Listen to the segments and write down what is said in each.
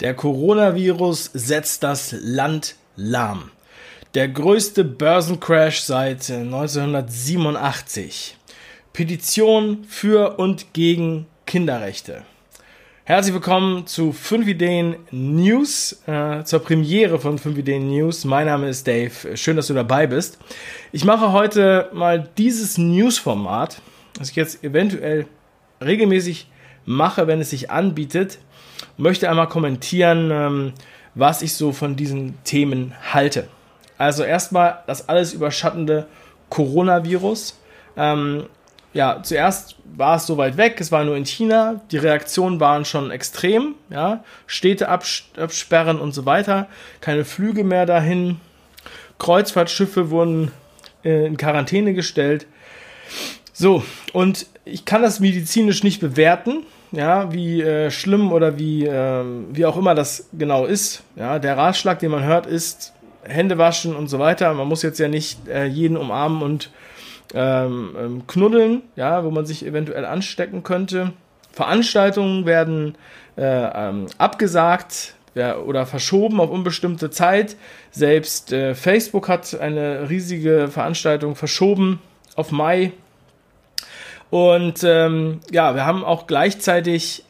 Der Coronavirus setzt das Land lahm. Der größte Börsencrash seit 1987. Petition für und gegen Kinderrechte. Herzlich willkommen zu 5 Ideen News, äh, zur Premiere von 5 Ideen News. Mein Name ist Dave. Schön, dass du dabei bist. Ich mache heute mal dieses News-Format, das ich jetzt eventuell regelmäßig mache, wenn es sich anbietet, möchte einmal kommentieren, ähm, was ich so von diesen Themen halte. Also erstmal das alles überschattende Coronavirus. Ähm, ja, zuerst war es so weit weg, es war nur in China, die Reaktionen waren schon extrem, ja, Städte absperren und so weiter, keine Flüge mehr dahin, Kreuzfahrtschiffe wurden äh, in Quarantäne gestellt. So, und ich kann das medizinisch nicht bewerten, ja, wie äh, schlimm oder wie, äh, wie auch immer das genau ist. Ja, der Ratschlag, den man hört, ist Hände waschen und so weiter. Man muss jetzt ja nicht äh, jeden umarmen und ähm, ähm, knuddeln, ja, wo man sich eventuell anstecken könnte. Veranstaltungen werden äh, ähm, abgesagt oder verschoben auf unbestimmte Zeit. Selbst äh, Facebook hat eine riesige Veranstaltung verschoben auf Mai und ähm, ja, wir haben auch gleichzeitig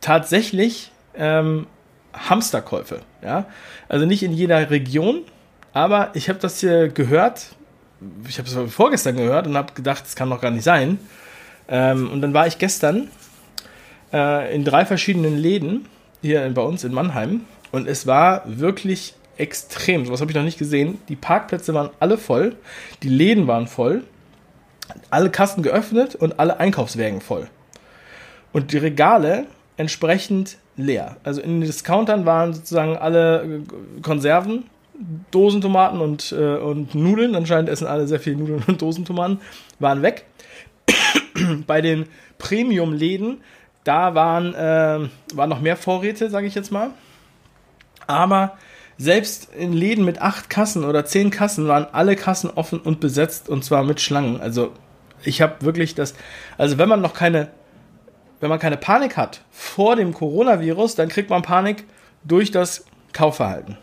tatsächlich ähm, Hamsterkäufe. Ja? Also nicht in jeder Region, aber ich habe das hier gehört. Ich habe es vorgestern gehört und habe gedacht, das kann doch gar nicht sein. Ähm, und dann war ich gestern äh, in drei verschiedenen Läden hier bei uns in Mannheim und es war wirklich extrem. Sowas habe ich noch nicht gesehen. Die Parkplätze waren alle voll, die Läden waren voll alle Kassen geöffnet und alle Einkaufswägen voll. Und die Regale entsprechend leer. Also in den Discountern waren sozusagen alle äh, Konserven, Dosentomaten und, äh, und Nudeln, anscheinend essen alle sehr viel Nudeln und Dosentomaten, waren weg. Bei den Premium-Läden, da waren, äh, waren noch mehr Vorräte, sage ich jetzt mal. Aber selbst in Läden mit acht Kassen oder zehn Kassen waren alle Kassen offen und besetzt und zwar mit Schlangen. Also ich habe wirklich das, also wenn man noch keine, wenn man keine Panik hat vor dem Coronavirus, dann kriegt man Panik durch das Kaufverhalten.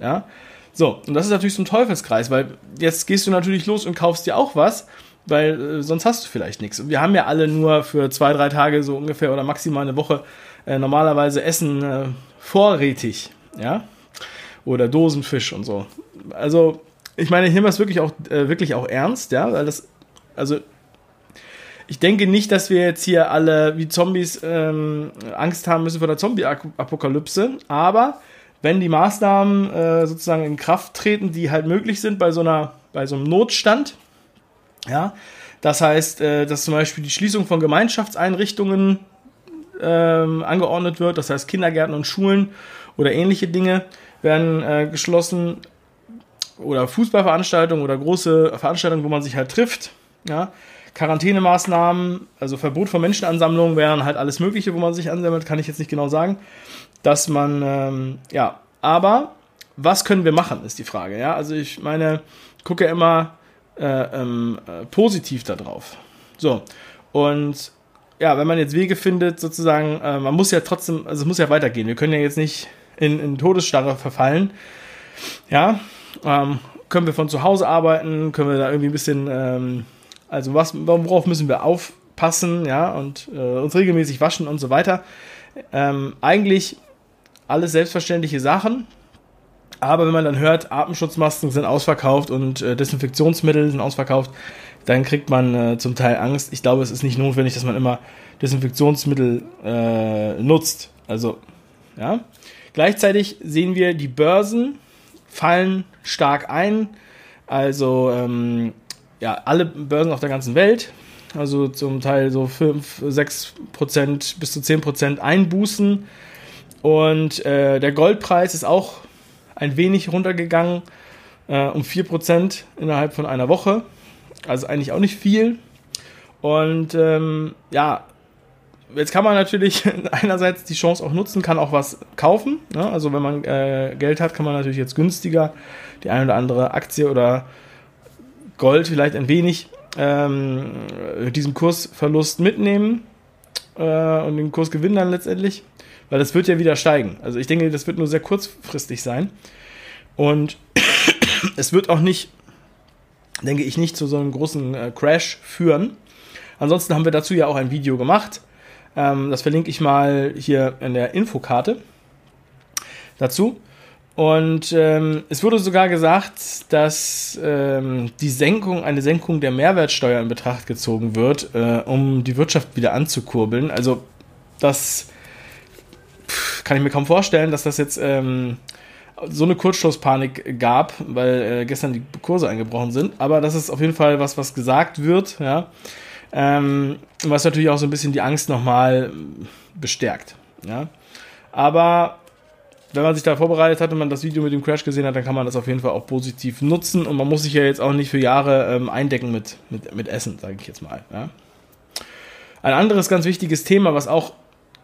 Ja, so und das ist natürlich so ein Teufelskreis, weil jetzt gehst du natürlich los und kaufst dir auch was, weil äh, sonst hast du vielleicht nichts. Und wir haben ja alle nur für zwei, drei Tage so ungefähr oder maximal eine Woche äh, normalerweise Essen äh, vorrätig. Ja, oder Dosenfisch und so. Also, ich meine, ich nehme das wirklich auch, äh, wirklich auch ernst, ja, weil das, also, ich denke nicht, dass wir jetzt hier alle wie Zombies ähm, Angst haben müssen vor der Zombie-Apokalypse, aber wenn die Maßnahmen äh, sozusagen in Kraft treten, die halt möglich sind bei so einer, bei so einem Notstand, ja, das heißt, äh, dass zum Beispiel die Schließung von Gemeinschaftseinrichtungen ähm, angeordnet wird, das heißt Kindergärten und Schulen oder ähnliche Dinge, werden äh, geschlossen oder Fußballveranstaltungen oder große Veranstaltungen, wo man sich halt trifft. Ja. Quarantänemaßnahmen, also Verbot von Menschenansammlungen wären halt alles Mögliche, wo man sich ansammelt, kann ich jetzt nicht genau sagen. Dass man, ähm, ja, aber was können wir machen, ist die Frage. Ja, also ich meine, gucke immer äh, ähm, äh, positiv da drauf. So, und ja, wenn man jetzt Wege findet, sozusagen, äh, man muss ja trotzdem, also es muss ja weitergehen. Wir können ja jetzt nicht in, in Todesstarre verfallen. Ja, ähm, können wir von zu Hause arbeiten, können wir da irgendwie ein bisschen, ähm, also was, worauf müssen wir aufpassen, ja, und äh, uns regelmäßig waschen und so weiter. Ähm, eigentlich alles selbstverständliche Sachen. Aber wenn man dann hört, Atemschutzmasken sind ausverkauft und äh, Desinfektionsmittel sind ausverkauft, dann kriegt man äh, zum Teil Angst. Ich glaube, es ist nicht notwendig, dass man immer Desinfektionsmittel äh, nutzt. Also, ja. Gleichzeitig sehen wir, die Börsen fallen stark ein. Also ähm, ja, alle Börsen auf der ganzen Welt, also zum Teil so 5, 6 Prozent bis zu 10 Prozent Einbußen. Und äh, der Goldpreis ist auch ein wenig runtergegangen, äh, um 4 Prozent innerhalb von einer Woche. Also eigentlich auch nicht viel. Und ähm, ja, jetzt kann man natürlich einerseits die Chance auch nutzen, kann auch was kaufen. Ne? Also wenn man äh, Geld hat, kann man natürlich jetzt günstiger die eine oder andere Aktie oder Gold vielleicht ein wenig ähm, diesen Kursverlust mitnehmen. äh, und den Kurs gewinnen dann letztendlich, weil das wird ja wieder steigen. Also ich denke, das wird nur sehr kurzfristig sein. Und es wird auch nicht, denke ich, nicht zu so einem großen äh, Crash führen. Ansonsten haben wir dazu ja auch ein Video gemacht. Ähm, das verlinke ich mal hier in der Infokarte dazu. Und ähm, es wurde sogar gesagt, dass ähm, die Senkung, eine Senkung der Mehrwertsteuer in Betracht gezogen wird, äh, um die Wirtschaft wieder anzukurbeln. Also das pff, kann ich mir kaum vorstellen, dass das jetzt ähm, so eine Kurzschlusspanik gab, weil äh, gestern die Kurse eingebrochen sind. Aber das ist auf jeden Fall was, was gesagt wird, ja. Ähm, was natürlich auch so ein bisschen die Angst nochmal bestärkt, ja. Aber wenn man sich da vorbereitet hat und man das Video mit dem Crash gesehen hat, dann kann man das auf jeden Fall auch positiv nutzen und man muss sich ja jetzt auch nicht für Jahre ähm, eindecken mit, mit, mit Essen, sage ich jetzt mal. Ja. Ein anderes ganz wichtiges Thema, was auch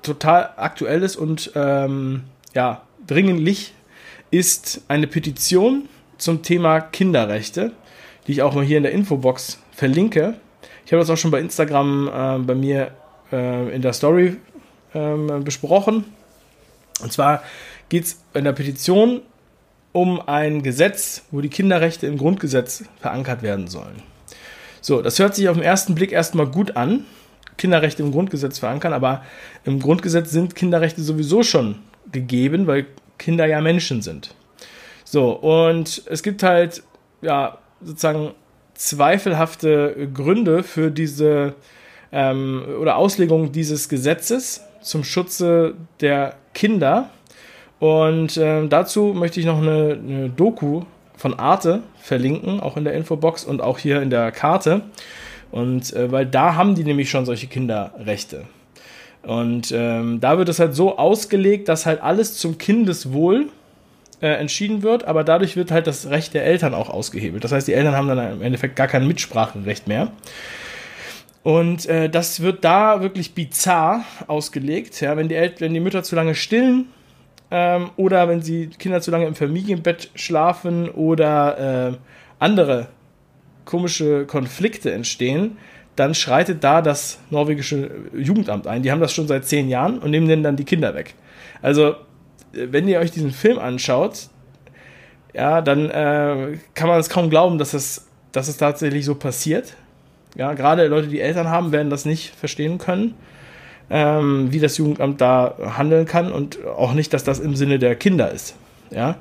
total aktuell ist und ähm, ja, dringlich, ist eine Petition zum Thema Kinderrechte, die ich auch mal hier in der Infobox verlinke. Ich habe das auch schon bei Instagram äh, bei mir äh, in der Story äh, besprochen. Und zwar geht es in der Petition um ein Gesetz, wo die Kinderrechte im Grundgesetz verankert werden sollen. So, das hört sich auf den ersten Blick erstmal gut an, Kinderrechte im Grundgesetz verankern, aber im Grundgesetz sind Kinderrechte sowieso schon gegeben, weil Kinder ja Menschen sind. So, und es gibt halt, ja, sozusagen zweifelhafte Gründe für diese ähm, oder Auslegung dieses Gesetzes zum Schutze der Kinder. Und äh, dazu möchte ich noch eine, eine, Doku von Arte verlinken, auch in der Infobox und auch hier in der Karte. Und äh, weil da haben die nämlich schon solche Kinderrechte. Und ähm, da wird es halt so ausgelegt, dass halt alles zum Kindeswohl äh, entschieden wird, aber dadurch wird halt das Recht der Eltern auch ausgehebelt. Das heißt, die Eltern haben dann im Endeffekt gar kein Mitspracherecht mehr. Und äh, das wird da wirklich bizarr ausgelegt. Ja, wenn, die El wenn die Mütter zu lange stillen, ähm, oder wenn sie Kinder zu lange im Familienbett schlafen oder äh, andere komische Konflikte entstehen, dann schreitet da das norwegische Jugendamt ein. Die haben das schon seit zehn Jahren und nehmen denen dann die Kinder weg. Also, wenn ihr euch diesen Film anschaut, ja, dann äh, kann man es kaum glauben, dass es, dass es tatsächlich so passiert. Ja, gerade Leute, die Eltern haben, werden das nicht verstehen können ähm, wie das Jugendamt da handeln kann und auch nicht, dass das im Sinne der Kinder ist. Ja.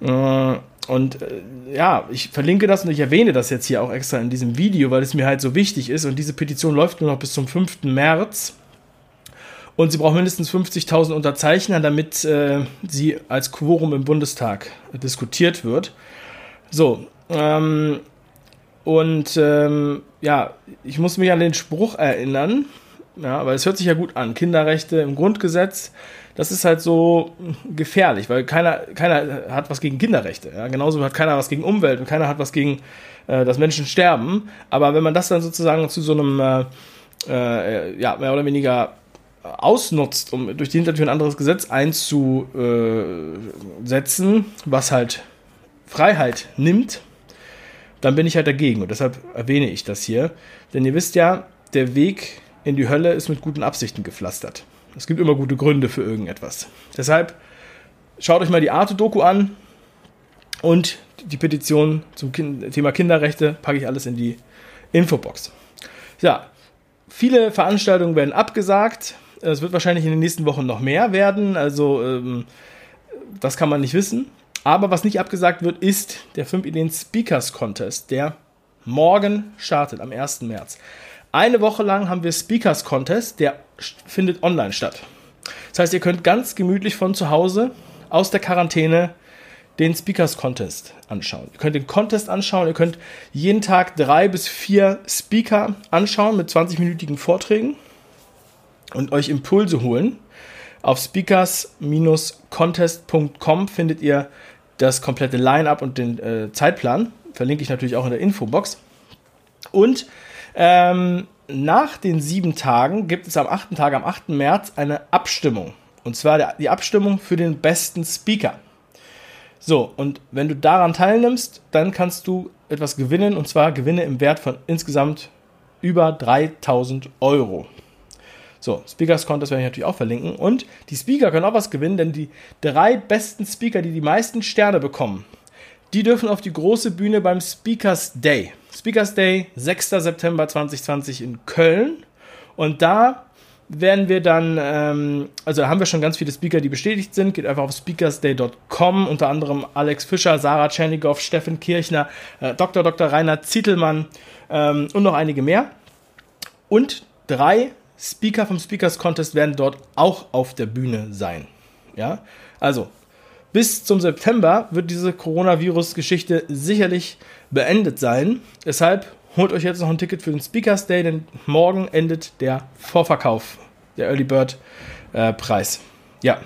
Äh, und äh, ja, ich verlinke das und ich erwähne das jetzt hier auch extra in diesem Video, weil es mir halt so wichtig ist. Und diese Petition läuft nur noch bis zum 5. März. Und sie braucht mindestens 50.000 Unterzeichner, damit äh, sie als Quorum im Bundestag diskutiert wird. So, ähm, und ähm, ja, ich muss mich an den Spruch erinnern, ja, weil es hört sich ja gut an. Kinderrechte im Grundgesetz, das ist halt so gefährlich, weil keiner, keiner hat was gegen Kinderrechte. Ja? Genauso hat keiner was gegen Umwelt und keiner hat was gegen, äh, dass Menschen sterben. Aber wenn man das dann sozusagen zu so einem, äh, äh, ja, mehr oder weniger ausnutzt, um durch die Hintertür ein anderes Gesetz einzusetzen, was halt Freiheit nimmt, dann bin ich halt dagegen. Und deshalb erwähne ich das hier. Denn ihr wisst ja, der Weg in die Hölle ist mit guten Absichten gepflastert. Es gibt immer gute Gründe für irgendetwas. Deshalb schaut euch mal die Arte-Doku an und die Petition zum kind Thema Kinderrechte packe ich alles in die Infobox. Ja, viele Veranstaltungen werden abgesagt. Es wird wahrscheinlich in den nächsten Wochen noch mehr werden. Also ähm, das kann man nicht wissen. Aber was nicht abgesagt wird, ist der 5 Ideen Speakers Contest, der morgen startet, am 1. März. Eine Woche lang haben wir Speakers Contest, der findet online statt. Das heißt, ihr könnt ganz gemütlich von zu Hause aus der Quarantäne den Speakers Contest anschauen. Ihr könnt den Contest anschauen, ihr könnt jeden Tag drei bis vier Speaker anschauen mit 20-minütigen Vorträgen und euch Impulse holen. Auf speakers-contest.com findet ihr das komplette Line-up und den äh, Zeitplan. Verlinke ich natürlich auch in der Infobox. Und ähm, nach den sieben Tagen gibt es am achten Tag, am 8. März, eine Abstimmung. Und zwar die Abstimmung für den besten Speaker. So, und wenn du daran teilnimmst, dann kannst du etwas gewinnen, und zwar Gewinne im Wert von insgesamt über 3000 Euro. So, Speakers Contest werde ich natürlich auch verlinken. Und die Speaker können auch was gewinnen, denn die drei besten Speaker, die die meisten Sterne bekommen, die dürfen auf die große Bühne beim Speakers Day. Speakers Day, 6. September 2020 in Köln. Und da werden wir dann, ähm, also da haben wir schon ganz viele Speaker, die bestätigt sind. Geht einfach auf speakersday.com, unter anderem Alex Fischer, Sarah Tschernigow, Steffen Kirchner, äh, Dr. Dr. Rainer Zietelmann ähm, und noch einige mehr. Und drei Speaker vom Speakers Contest werden dort auch auf der Bühne sein. Ja, also bis zum September wird diese Coronavirus-Geschichte sicherlich beendet sein. Deshalb holt euch jetzt noch ein Ticket für den Speakers Day, denn morgen endet der Vorverkauf, der Early Bird äh, Preis. Ja.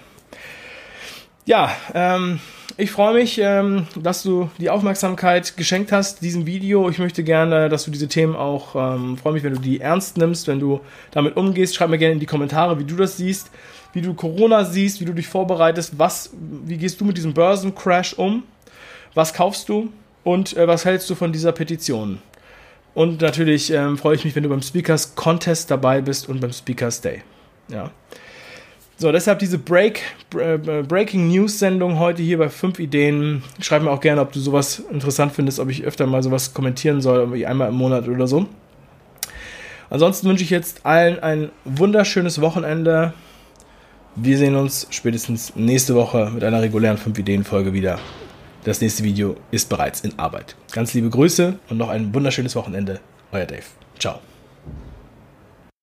Ja, ähm, ich freue mich, ähm, dass du die Aufmerksamkeit geschenkt hast diesem Video. Ich möchte gerne, dass du diese Themen auch, ähm, freue mich, wenn du die ernst nimmst, wenn du damit umgehst. Schreib mir gerne in die Kommentare, wie du das siehst, wie du Corona siehst, wie du dich vorbereitest, was, wie gehst du mit diesem Börsencrash um, was kaufst du und äh, was hältst du von dieser Petition? Und natürlich ähm, freue ich mich, wenn du beim Speakers Contest dabei bist und beim Speakers Day. Ja. So, deshalb diese Break, äh, Breaking News Sendung heute hier bei 5 Ideen. Schreib mir auch gerne, ob du sowas interessant findest, ob ich öfter mal sowas kommentieren soll, irgendwie einmal im Monat oder so. Ansonsten wünsche ich jetzt allen ein wunderschönes Wochenende. Wir sehen uns spätestens nächste Woche mit einer regulären 5 Ideen Folge wieder. Das nächste Video ist bereits in Arbeit. Ganz liebe Grüße und noch ein wunderschönes Wochenende. Euer Dave. Ciao.